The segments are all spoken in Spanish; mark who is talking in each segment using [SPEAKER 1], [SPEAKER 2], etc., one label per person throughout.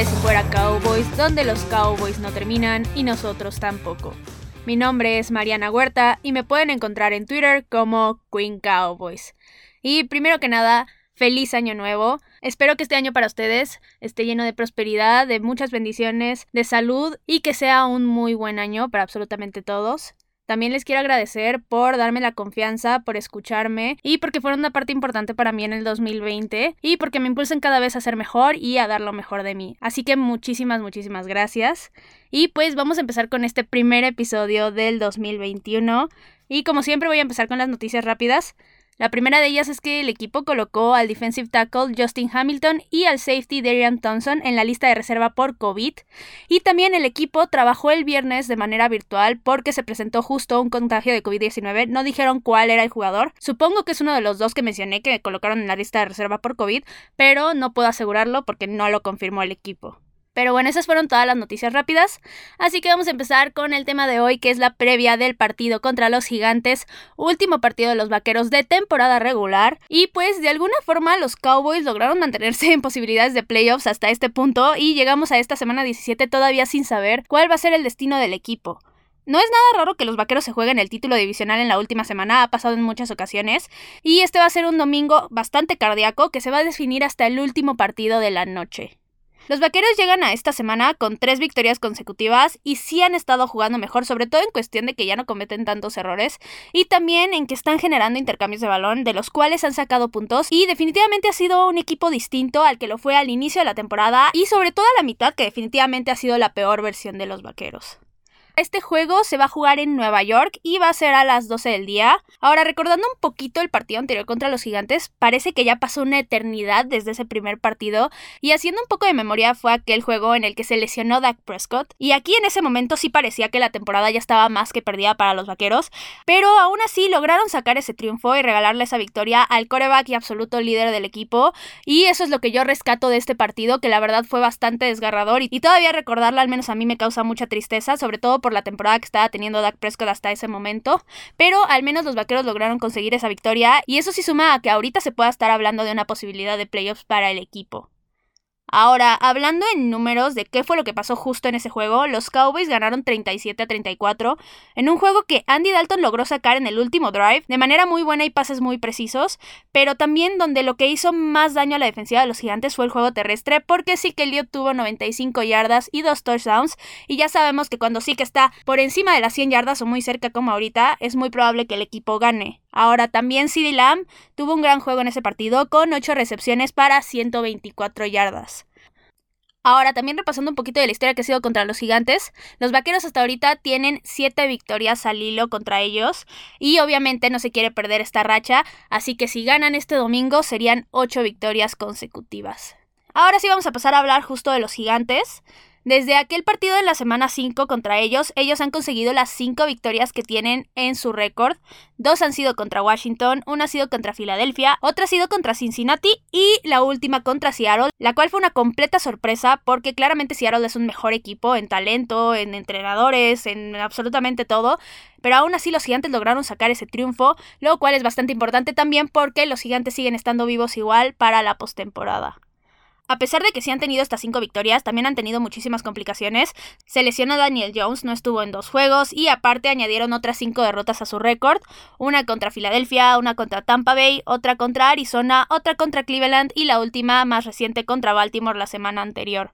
[SPEAKER 1] y Fuera Cowboys, donde los Cowboys no terminan y nosotros tampoco. Mi nombre es Mariana Huerta y me pueden encontrar en Twitter como Queen Cowboys. Y primero que nada, feliz año nuevo. Espero que este año para ustedes esté lleno de prosperidad, de muchas bendiciones, de salud y que sea un muy buen año para absolutamente todos. También les quiero agradecer por darme la confianza, por escucharme y porque fueron una parte importante para mí en el 2020 y porque me impulsan cada vez a ser mejor y a dar lo mejor de mí. Así que muchísimas, muchísimas gracias. Y pues vamos a empezar con este primer episodio del 2021. Y como siempre voy a empezar con las noticias rápidas. La primera de ellas es que el equipo colocó al defensive tackle Justin Hamilton y al safety Darian Thompson en la lista de reserva por COVID. Y también el equipo trabajó el viernes de manera virtual porque se presentó justo un contagio de COVID-19. No dijeron cuál era el jugador. Supongo que es uno de los dos que mencioné que colocaron en la lista de reserva por COVID, pero no puedo asegurarlo porque no lo confirmó el equipo. Pero bueno, esas fueron todas las noticias rápidas. Así que vamos a empezar con el tema de hoy, que es la previa del partido contra los gigantes, último partido de los vaqueros de temporada regular. Y pues de alguna forma los Cowboys lograron mantenerse en posibilidades de playoffs hasta este punto y llegamos a esta semana 17 todavía sin saber cuál va a ser el destino del equipo. No es nada raro que los vaqueros se jueguen el título divisional en la última semana, ha pasado en muchas ocasiones, y este va a ser un domingo bastante cardíaco que se va a definir hasta el último partido de la noche. Los vaqueros llegan a esta semana con tres victorias consecutivas y sí han estado jugando mejor, sobre todo en cuestión de que ya no cometen tantos errores y también en que están generando intercambios de balón, de los cuales han sacado puntos y definitivamente ha sido un equipo distinto al que lo fue al inicio de la temporada y sobre todo a la mitad que definitivamente ha sido la peor versión de los vaqueros. Este juego se va a jugar en Nueva York y va a ser a las 12 del día. Ahora, recordando un poquito el partido anterior contra los Gigantes, parece que ya pasó una eternidad desde ese primer partido. Y haciendo un poco de memoria, fue aquel juego en el que se lesionó Dak Prescott. Y aquí en ese momento sí parecía que la temporada ya estaba más que perdida para los vaqueros. Pero aún así lograron sacar ese triunfo y regalarle esa victoria al coreback y absoluto líder del equipo. Y eso es lo que yo rescato de este partido, que la verdad fue bastante desgarrador. Y todavía recordarlo, al menos a mí me causa mucha tristeza, sobre todo por la temporada que estaba teniendo Dak Prescott hasta ese momento, pero al menos los vaqueros lograron conseguir esa victoria y eso sí suma a que ahorita se pueda estar hablando de una posibilidad de playoffs para el equipo. Ahora, hablando en números de qué fue lo que pasó justo en ese juego, los Cowboys ganaron 37 a 34 en un juego que Andy Dalton logró sacar en el último drive de manera muy buena y pases muy precisos, pero también donde lo que hizo más daño a la defensiva de los gigantes fue el juego terrestre, porque sí que Elliot tuvo 95 yardas y dos touchdowns, y ya sabemos que cuando sí que está por encima de las 100 yardas o muy cerca como ahorita, es muy probable que el equipo gane. Ahora también CeeDee Lamb tuvo un gran juego en ese partido con 8 recepciones para 124 yardas. Ahora, también repasando un poquito de la historia que ha sido contra los gigantes, los vaqueros hasta ahorita tienen 7 victorias al hilo contra ellos y obviamente no se quiere perder esta racha, así que si ganan este domingo serían 8 victorias consecutivas. Ahora sí vamos a pasar a hablar justo de los gigantes. Desde aquel partido en la semana 5 contra ellos, ellos han conseguido las 5 victorias que tienen en su récord. Dos han sido contra Washington, una ha sido contra Filadelfia, otra ha sido contra Cincinnati y la última contra Seattle, la cual fue una completa sorpresa porque claramente Seattle es un mejor equipo en talento, en entrenadores, en absolutamente todo. Pero aún así los gigantes lograron sacar ese triunfo, lo cual es bastante importante también porque los gigantes siguen estando vivos igual para la postemporada. A pesar de que sí han tenido estas cinco victorias, también han tenido muchísimas complicaciones. Se lesionó Daniel Jones, no estuvo en dos juegos y aparte añadieron otras cinco derrotas a su récord. Una contra Filadelfia, una contra Tampa Bay, otra contra Arizona, otra contra Cleveland y la última más reciente contra Baltimore la semana anterior.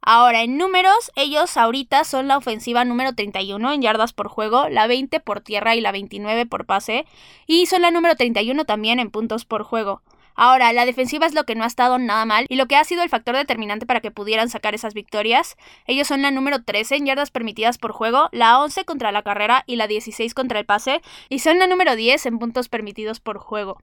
[SPEAKER 1] Ahora, en números, ellos ahorita son la ofensiva número 31 en yardas por juego, la 20 por tierra y la 29 por pase, y son la número 31 también en puntos por juego. Ahora, la defensiva es lo que no ha estado nada mal y lo que ha sido el factor determinante para que pudieran sacar esas victorias. Ellos son la número 13 en yardas permitidas por juego, la 11 contra la carrera y la 16 contra el pase, y son la número 10 en puntos permitidos por juego.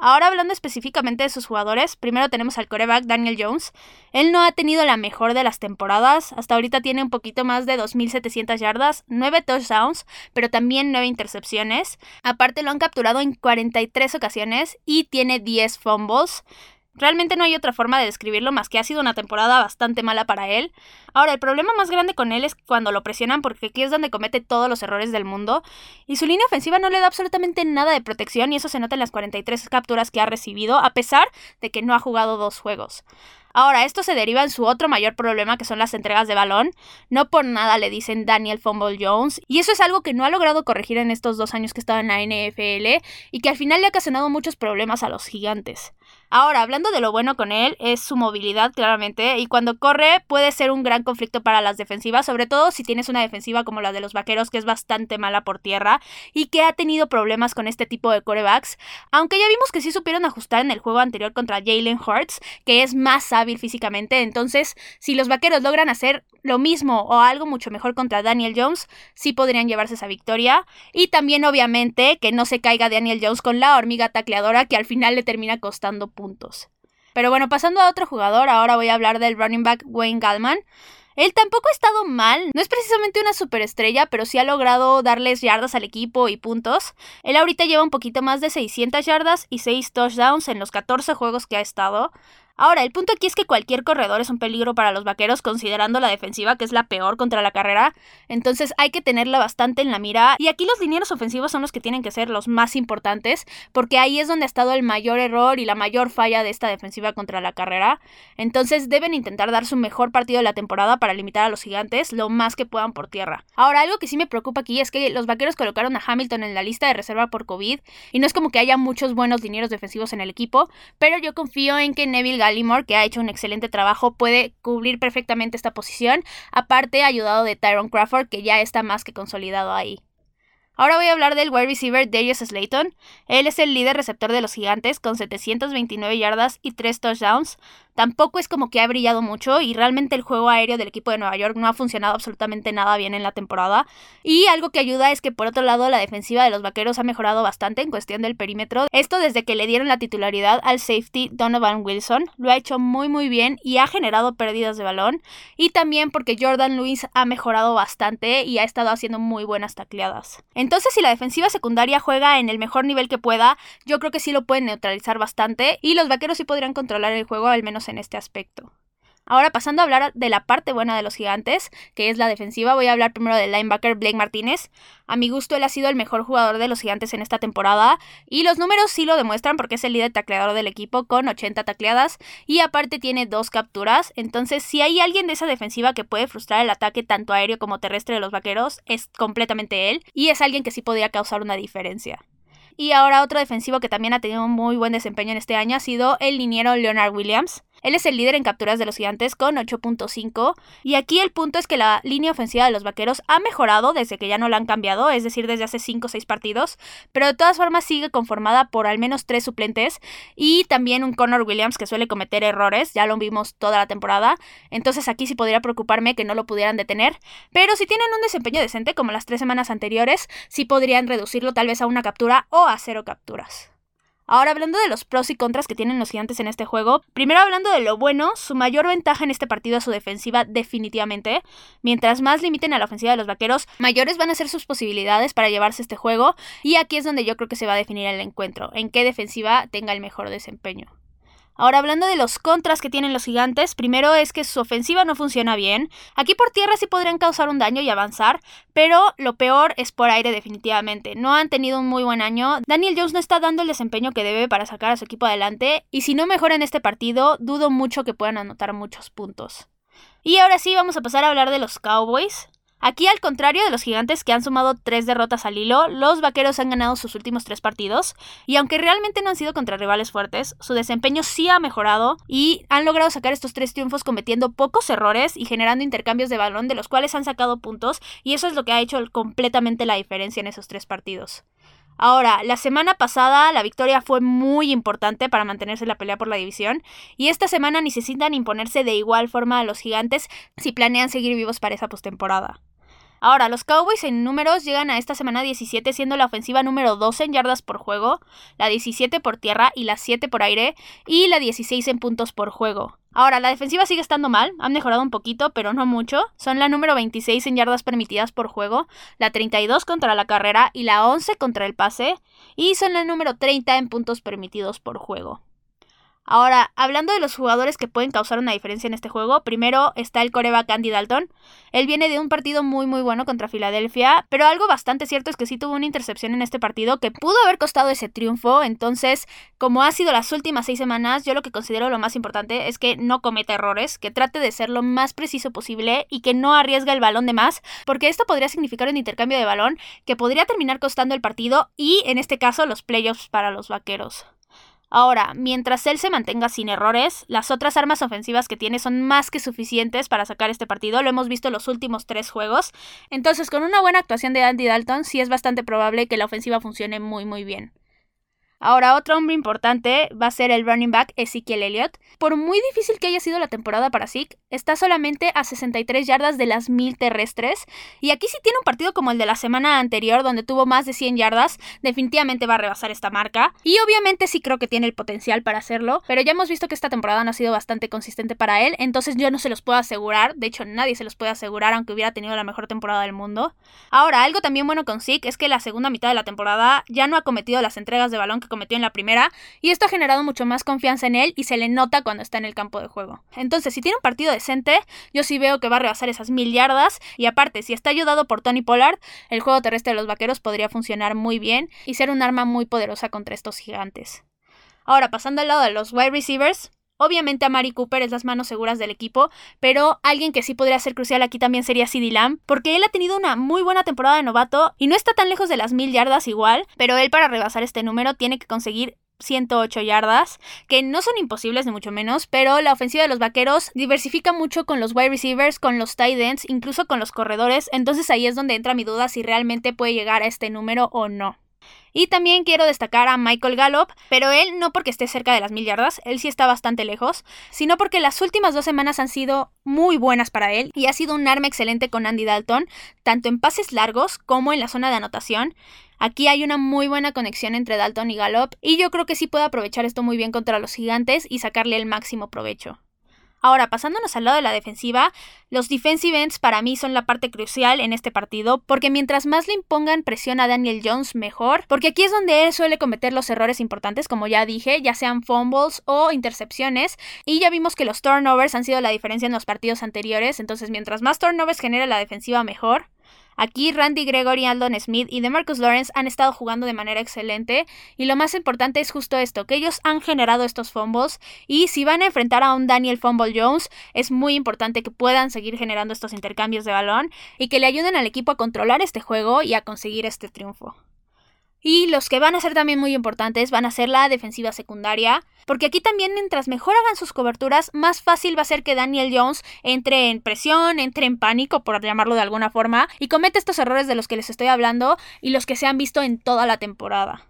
[SPEAKER 1] Ahora hablando específicamente de sus jugadores, primero tenemos al coreback Daniel Jones. Él no ha tenido la mejor de las temporadas, hasta ahorita tiene un poquito más de 2.700 yardas, 9 touchdowns, pero también 9 intercepciones. Aparte lo han capturado en 43 ocasiones y tiene 10 fumbles. Realmente no hay otra forma de describirlo más que ha sido una temporada bastante mala para él. Ahora, el problema más grande con él es cuando lo presionan porque aquí es donde comete todos los errores del mundo y su línea ofensiva no le da absolutamente nada de protección y eso se nota en las 43 capturas que ha recibido a pesar de que no ha jugado dos juegos. Ahora, esto se deriva en su otro mayor problema, que son las entregas de balón. No por nada le dicen Daniel Fumble Jones. Y eso es algo que no ha logrado corregir en estos dos años que estaba en la NFL y que al final le ha ocasionado muchos problemas a los gigantes. Ahora, hablando de lo bueno con él, es su movilidad, claramente, y cuando corre puede ser un gran conflicto para las defensivas, sobre todo si tienes una defensiva como la de los vaqueros, que es bastante mala por tierra y que ha tenido problemas con este tipo de corebacks. Aunque ya vimos que sí supieron ajustar en el juego anterior contra Jalen Hurts, que es más hábil físicamente, entonces, si los vaqueros logran hacer lo mismo o algo mucho mejor contra Daniel Jones, sí podrían llevarse esa victoria. Y también, obviamente, que no se caiga Daniel Jones con la hormiga tacleadora que al final le termina costando puntos. Pero bueno, pasando a otro jugador, ahora voy a hablar del running back Wayne Gallman. Él tampoco ha estado mal, no es precisamente una superestrella, pero sí ha logrado darles yardas al equipo y puntos. Él ahorita lleva un poquito más de 600 yardas y 6 touchdowns en los 14 juegos que ha estado. Ahora, el punto aquí es que cualquier corredor es un peligro para los vaqueros, considerando la defensiva, que es la peor contra la carrera. Entonces hay que tenerla bastante en la mira. Y aquí los linieros ofensivos son los que tienen que ser los más importantes, porque ahí es donde ha estado el mayor error y la mayor falla de esta defensiva contra la carrera. Entonces deben intentar dar su mejor partido de la temporada para limitar a los gigantes lo más que puedan por tierra. Ahora, algo que sí me preocupa aquí es que los vaqueros colocaron a Hamilton en la lista de reserva por COVID, y no es como que haya muchos buenos linieros defensivos en el equipo, pero yo confío en que Neville Que ha hecho un excelente trabajo, puede cubrir perfectamente esta posición, aparte ayudado de Tyron Crawford, que ya está más que consolidado ahí. Ahora voy a hablar del wide receiver Darius Slayton. Él es el líder receptor de los gigantes con 729 yardas y 3 touchdowns. Tampoco es como que ha brillado mucho y realmente el juego aéreo del equipo de Nueva York no ha funcionado absolutamente nada bien en la temporada. Y algo que ayuda es que por otro lado la defensiva de los vaqueros ha mejorado bastante en cuestión del perímetro. Esto desde que le dieron la titularidad al safety Donovan Wilson. Lo ha hecho muy muy bien y ha generado pérdidas de balón. Y también porque Jordan Lewis ha mejorado bastante y ha estado haciendo muy buenas tacleadas. Entonces si la defensiva secundaria juega en el mejor nivel que pueda, yo creo que sí lo pueden neutralizar bastante y los vaqueros sí podrían controlar el juego al menos en este aspecto. Ahora pasando a hablar de la parte buena de los gigantes, que es la defensiva, voy a hablar primero del linebacker Blake Martínez. A mi gusto él ha sido el mejor jugador de los gigantes en esta temporada y los números sí lo demuestran porque es el líder tacleador del equipo con 80 tacleadas y aparte tiene dos capturas. Entonces si hay alguien de esa defensiva que puede frustrar el ataque tanto aéreo como terrestre de los vaqueros, es completamente él y es alguien que sí podría causar una diferencia. Y ahora otro defensivo que también ha tenido un muy buen desempeño en este año ha sido el liniero Leonard Williams. Él es el líder en capturas de los gigantes con 8.5 y aquí el punto es que la línea ofensiva de los vaqueros ha mejorado desde que ya no la han cambiado, es decir, desde hace 5 o 6 partidos, pero de todas formas sigue conformada por al menos 3 suplentes y también un Connor Williams que suele cometer errores, ya lo vimos toda la temporada, entonces aquí sí podría preocuparme que no lo pudieran detener, pero si tienen un desempeño decente como las 3 semanas anteriores, sí podrían reducirlo tal vez a una captura o a cero capturas. Ahora hablando de los pros y contras que tienen los gigantes en este juego, primero hablando de lo bueno, su mayor ventaja en este partido es su defensiva definitivamente. Mientras más limiten a la ofensiva de los vaqueros, mayores van a ser sus posibilidades para llevarse este juego y aquí es donde yo creo que se va a definir el encuentro, en qué defensiva tenga el mejor desempeño. Ahora hablando de los contras que tienen los gigantes, primero es que su ofensiva no funciona bien. Aquí por tierra sí podrían causar un daño y avanzar, pero lo peor es por aire definitivamente. No han tenido un muy buen año. Daniel Jones no está dando el desempeño que debe para sacar a su equipo adelante y si no mejora en este partido, dudo mucho que puedan anotar muchos puntos. Y ahora sí, vamos a pasar a hablar de los Cowboys. Aquí, al contrario de los gigantes que han sumado tres derrotas al hilo, los vaqueros han ganado sus últimos tres partidos, y aunque realmente no han sido contra rivales fuertes, su desempeño sí ha mejorado y han logrado sacar estos tres triunfos cometiendo pocos errores y generando intercambios de balón de los cuales han sacado puntos, y eso es lo que ha hecho completamente la diferencia en esos tres partidos. Ahora, la semana pasada la victoria fue muy importante para mantenerse en la pelea por la división y esta semana necesitan imponerse de igual forma a los gigantes si planean seguir vivos para esa postemporada. Ahora, los Cowboys en números llegan a esta semana 17 siendo la ofensiva número 12 en yardas por juego, la 17 por tierra y la 7 por aire y la 16 en puntos por juego. Ahora, la defensiva sigue estando mal, han mejorado un poquito, pero no mucho. Son la número 26 en yardas permitidas por juego, la 32 contra la carrera y la 11 contra el pase, y son la número 30 en puntos permitidos por juego. Ahora, hablando de los jugadores que pueden causar una diferencia en este juego, primero está el coreback Andy Dalton. Él viene de un partido muy muy bueno contra Filadelfia, pero algo bastante cierto es que sí tuvo una intercepción en este partido que pudo haber costado ese triunfo. Entonces, como ha sido las últimas seis semanas, yo lo que considero lo más importante es que no cometa errores, que trate de ser lo más preciso posible y que no arriesga el balón de más, porque esto podría significar un intercambio de balón que podría terminar costando el partido y, en este caso, los playoffs para los vaqueros. Ahora, mientras él se mantenga sin errores, las otras armas ofensivas que tiene son más que suficientes para sacar este partido. Lo hemos visto en los últimos tres juegos. Entonces, con una buena actuación de Andy Dalton, sí es bastante probable que la ofensiva funcione muy muy bien. Ahora, otro hombre importante va a ser el running back Ezekiel Elliott. Por muy difícil que haya sido la temporada para Zeke, está solamente a 63 yardas de las mil terrestres. Y aquí si tiene un partido como el de la semana anterior, donde tuvo más de 100 yardas, definitivamente va a rebasar esta marca. Y obviamente sí creo que tiene el potencial para hacerlo, pero ya hemos visto que esta temporada no ha sido bastante consistente para él, entonces yo no se los puedo asegurar. De hecho, nadie se los puede asegurar, aunque hubiera tenido la mejor temporada del mundo. Ahora, algo también bueno con Zeke es que la segunda mitad de la temporada ya no ha cometido las entregas de balón que cometió en la primera, y esto ha generado mucho más confianza en él y se le nota cuando está en el campo de juego. Entonces, si tiene un partido decente, yo sí veo que va a rebasar esas mil yardas, y aparte, si está ayudado por Tony Pollard, el juego terrestre de los vaqueros podría funcionar muy bien y ser un arma muy poderosa contra estos gigantes. Ahora, pasando al lado de los wide receivers, Obviamente a Mari Cooper es las manos seguras del equipo, pero alguien que sí podría ser crucial aquí también sería CeeDee Lamb, porque él ha tenido una muy buena temporada de novato y no está tan lejos de las mil yardas igual, pero él para rebasar este número tiene que conseguir 108 yardas, que no son imposibles ni mucho menos, pero la ofensiva de los vaqueros diversifica mucho con los wide receivers, con los tight ends, incluso con los corredores, entonces ahí es donde entra mi duda si realmente puede llegar a este número o no. Y también quiero destacar a Michael Gallup, pero él no porque esté cerca de las mil yardas, él sí está bastante lejos, sino porque las últimas dos semanas han sido muy buenas para él y ha sido un arma excelente con Andy Dalton, tanto en pases largos como en la zona de anotación. Aquí hay una muy buena conexión entre Dalton y Gallup y yo creo que sí puede aprovechar esto muy bien contra los gigantes y sacarle el máximo provecho. Ahora, pasándonos al lado de la defensiva, los defensive ends para mí son la parte crucial en este partido, porque mientras más le impongan presión a Daniel Jones, mejor, porque aquí es donde él suele cometer los errores importantes, como ya dije, ya sean fumbles o intercepciones, y ya vimos que los turnovers han sido la diferencia en los partidos anteriores, entonces mientras más turnovers genere la defensiva, mejor. Aquí Randy Gregory, Aldon Smith y DeMarcus Lawrence han estado jugando de manera excelente y lo más importante es justo esto, que ellos han generado estos fumbles y si van a enfrentar a un Daniel Fumble Jones es muy importante que puedan seguir generando estos intercambios de balón y que le ayuden al equipo a controlar este juego y a conseguir este triunfo. Y los que van a ser también muy importantes van a ser la defensiva secundaria, porque aquí también mientras mejor hagan sus coberturas, más fácil va a ser que Daniel Jones entre en presión, entre en pánico, por llamarlo de alguna forma, y cometa estos errores de los que les estoy hablando y los que se han visto en toda la temporada.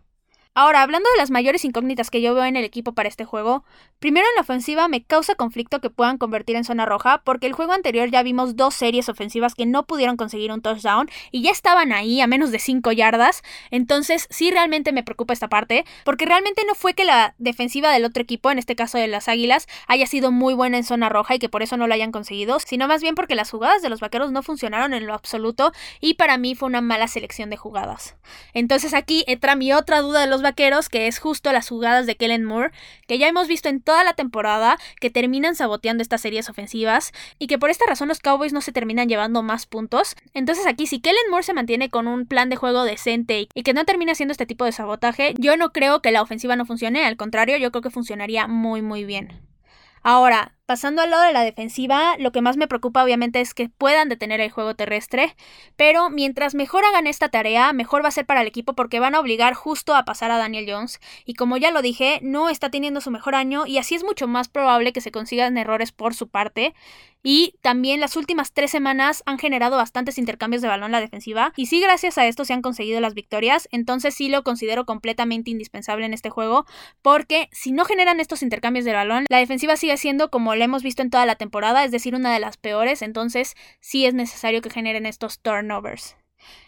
[SPEAKER 1] Ahora, hablando de las mayores incógnitas que yo veo en el equipo para este juego, primero en la ofensiva me causa conflicto que puedan convertir en zona roja, porque el juego anterior ya vimos dos series ofensivas que no pudieron conseguir un touchdown y ya estaban ahí a menos de 5 yardas, entonces sí realmente me preocupa esta parte, porque realmente no fue que la defensiva del otro equipo, en este caso de las Águilas, haya sido muy buena en zona roja y que por eso no lo hayan conseguido, sino más bien porque las jugadas de los Vaqueros no funcionaron en lo absoluto y para mí fue una mala selección de jugadas. Entonces aquí entra mi otra duda de los vaqueros, que es justo las jugadas de Kellen Moore, que ya hemos visto en toda la temporada que terminan saboteando estas series ofensivas y que por esta razón los Cowboys no se terminan llevando más puntos. Entonces aquí si Kellen Moore se mantiene con un plan de juego decente y que no termina haciendo este tipo de sabotaje, yo no creo que la ofensiva no funcione, al contrario, yo creo que funcionaría muy muy bien. Ahora, Pasando al lado de la defensiva, lo que más me preocupa obviamente es que puedan detener el juego terrestre, pero mientras mejor hagan esta tarea, mejor va a ser para el equipo porque van a obligar justo a pasar a Daniel Jones, y como ya lo dije, no está teniendo su mejor año y así es mucho más probable que se consigan errores por su parte, y también las últimas tres semanas han generado bastantes intercambios de balón en la defensiva, y sí gracias a esto se han conseguido las victorias, entonces sí lo considero completamente indispensable en este juego, porque si no generan estos intercambios de balón, la defensiva sigue siendo como lo hemos visto en toda la temporada, es decir, una de las peores, entonces sí es necesario que generen estos turnovers.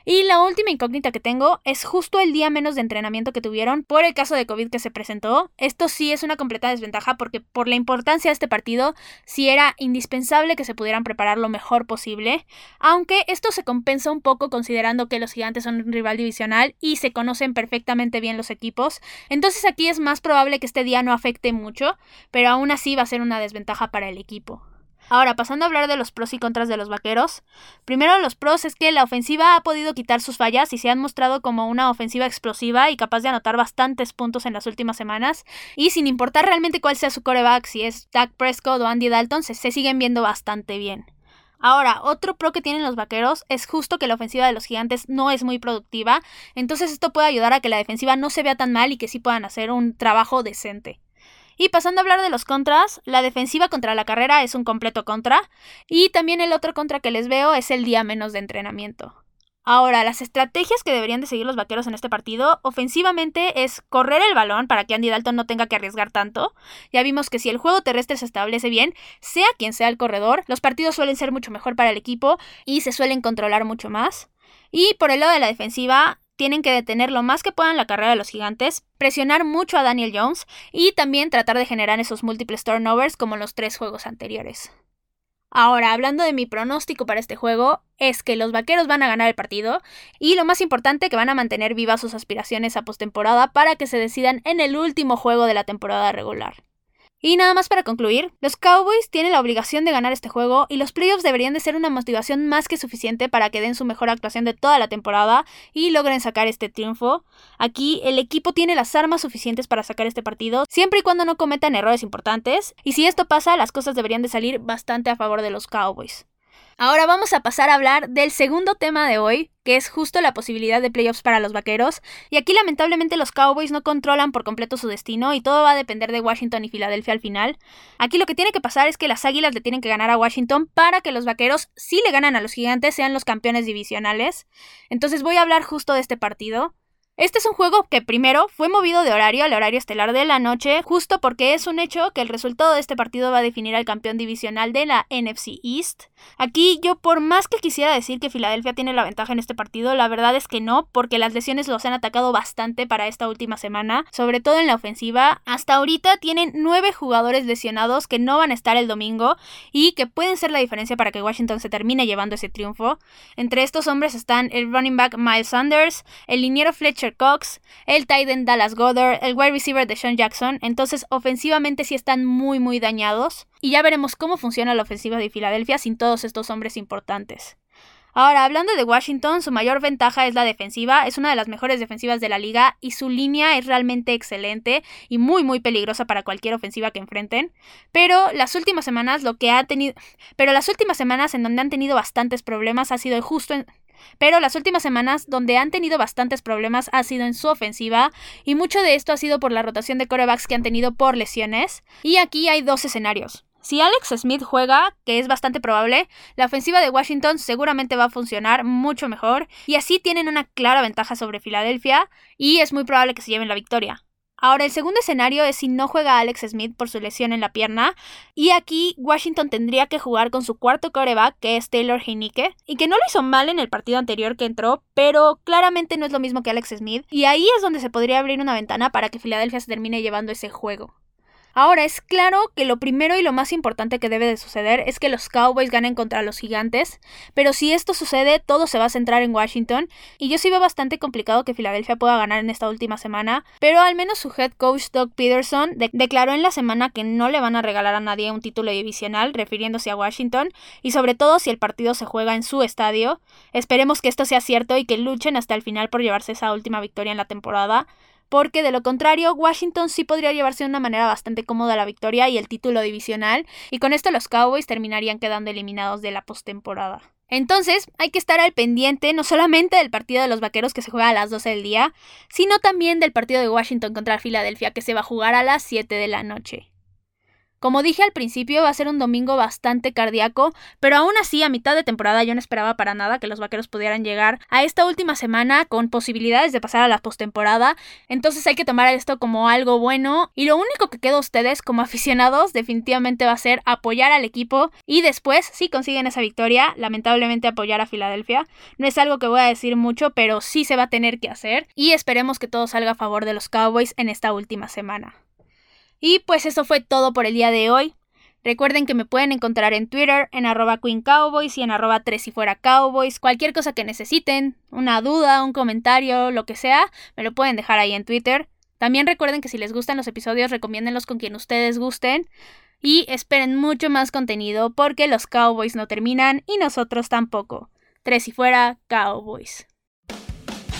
[SPEAKER 1] Y la última incógnita que tengo es justo el día menos de entrenamiento que tuvieron por el caso de COVID que se presentó. Esto sí es una completa desventaja porque por la importancia de este partido sí era indispensable que se pudieran preparar lo mejor posible, aunque esto se compensa un poco considerando que los gigantes son un rival divisional y se conocen perfectamente bien los equipos. Entonces aquí es más probable que este día no afecte mucho, pero aún así va a ser una desventaja para el equipo. Ahora, pasando a hablar de los pros y contras de los vaqueros. Primero, los pros es que la ofensiva ha podido quitar sus fallas y se han mostrado como una ofensiva explosiva y capaz de anotar bastantes puntos en las últimas semanas. Y sin importar realmente cuál sea su coreback, si es Dak Prescott o Andy Dalton, se, se siguen viendo bastante bien. Ahora, otro pro que tienen los vaqueros es justo que la ofensiva de los gigantes no es muy productiva, entonces esto puede ayudar a que la defensiva no se vea tan mal y que sí puedan hacer un trabajo decente. Y pasando a hablar de los contras, la defensiva contra la carrera es un completo contra. Y también el otro contra que les veo es el día menos de entrenamiento. Ahora, las estrategias que deberían de seguir los vaqueros en este partido, ofensivamente, es correr el balón para que Andy Dalton no tenga que arriesgar tanto. Ya vimos que si el juego terrestre se establece bien, sea quien sea el corredor, los partidos suelen ser mucho mejor para el equipo y se suelen controlar mucho más. Y por el lado de la defensiva, tienen que detener lo más que puedan la carrera de los gigantes, presionar mucho a Daniel Jones y también tratar de generar esos múltiples turnovers como en los tres juegos anteriores. Ahora, hablando de mi pronóstico para este juego, es que los vaqueros van a ganar el partido y lo más importante que van a mantener vivas sus aspiraciones a postemporada para que se decidan en el último juego de la temporada regular. Y nada más para concluir, los Cowboys tienen la obligación de ganar este juego y los playoffs deberían de ser una motivación más que suficiente para que den su mejor actuación de toda la temporada y logren sacar este triunfo. Aquí el equipo tiene las armas suficientes para sacar este partido, siempre y cuando no cometan errores importantes, y si esto pasa, las cosas deberían de salir bastante a favor de los Cowboys. Ahora vamos a pasar a hablar del segundo tema de hoy, que es justo la posibilidad de playoffs para los vaqueros. Y aquí lamentablemente los Cowboys no controlan por completo su destino y todo va a depender de Washington y Filadelfia al final. Aquí lo que tiene que pasar es que las Águilas le tienen que ganar a Washington para que los vaqueros, si le ganan a los gigantes, sean los campeones divisionales. Entonces voy a hablar justo de este partido. Este es un juego que primero fue movido de horario al horario estelar de la noche, justo porque es un hecho que el resultado de este partido va a definir al campeón divisional de la NFC East. Aquí yo por más que quisiera decir que Filadelfia tiene la ventaja en este partido, la verdad es que no, porque las lesiones los han atacado bastante para esta última semana, sobre todo en la ofensiva. Hasta ahorita tienen nueve jugadores lesionados que no van a estar el domingo y que pueden ser la diferencia para que Washington se termine llevando ese triunfo. Entre estos hombres están el running back Miles Sanders, el liniero Fletcher Cox, el Titan Dallas Goddard, el wide receiver de Sean Jackson. Entonces, ofensivamente sí están muy, muy dañados. Y ya veremos cómo funciona la ofensiva de Filadelfia sin todos estos hombres importantes. Ahora, hablando de Washington, su mayor ventaja es la defensiva, es una de las mejores defensivas de la liga y su línea es realmente excelente y muy muy peligrosa para cualquier ofensiva que enfrenten. Pero las últimas semanas lo que ha tenido, pero las últimas semanas en donde han tenido bastantes problemas ha sido justo en, pero las últimas semanas, donde han tenido bastantes problemas, ha sido en su ofensiva, y mucho de esto ha sido por la rotación de corebacks que han tenido por lesiones. Y aquí hay dos escenarios. Si Alex Smith juega, que es bastante probable, la ofensiva de Washington seguramente va a funcionar mucho mejor, y así tienen una clara ventaja sobre Filadelfia, y es muy probable que se lleven la victoria. Ahora, el segundo escenario es si no juega Alex Smith por su lesión en la pierna. Y aquí Washington tendría que jugar con su cuarto coreback, que es Taylor Heinicke. Y que no lo hizo mal en el partido anterior que entró, pero claramente no es lo mismo que Alex Smith. Y ahí es donde se podría abrir una ventana para que Filadelfia se termine llevando ese juego. Ahora, es claro que lo primero y lo más importante que debe de suceder es que los Cowboys ganen contra los gigantes, pero si esto sucede, todo se va a centrar en Washington, y yo sí veo bastante complicado que Filadelfia pueda ganar en esta última semana, pero al menos su head coach Doug Peterson declaró en la semana que no le van a regalar a nadie un título divisional, refiriéndose a Washington, y sobre todo si el partido se juega en su estadio. Esperemos que esto sea cierto y que luchen hasta el final por llevarse esa última victoria en la temporada porque de lo contrario Washington sí podría llevarse de una manera bastante cómoda la victoria y el título divisional, y con esto los Cowboys terminarían quedando eliminados de la postemporada. Entonces, hay que estar al pendiente no solamente del partido de los Vaqueros que se juega a las 12 del día, sino también del partido de Washington contra Filadelfia que se va a jugar a las 7 de la noche. Como dije al principio, va a ser un domingo bastante cardíaco, pero aún así, a mitad de temporada yo no esperaba para nada que los vaqueros pudieran llegar a esta última semana con posibilidades de pasar a la postemporada. Entonces hay que tomar esto como algo bueno. Y lo único que queda a ustedes como aficionados definitivamente va a ser apoyar al equipo y después, si consiguen esa victoria, lamentablemente apoyar a Filadelfia. No es algo que voy a decir mucho, pero sí se va a tener que hacer. Y esperemos que todo salga a favor de los Cowboys en esta última semana. Y pues eso fue todo por el día de hoy. Recuerden que me pueden encontrar en Twitter, en arroba Queen Cowboys y en arroba tres y fuera Cowboys. Cualquier cosa que necesiten, una duda, un comentario, lo que sea, me lo pueden dejar ahí en Twitter. También recuerden que si les gustan los episodios, recomiéndenlos con quien ustedes gusten. Y esperen mucho más contenido porque los Cowboys no terminan y nosotros tampoco. Tres y fuera Cowboys.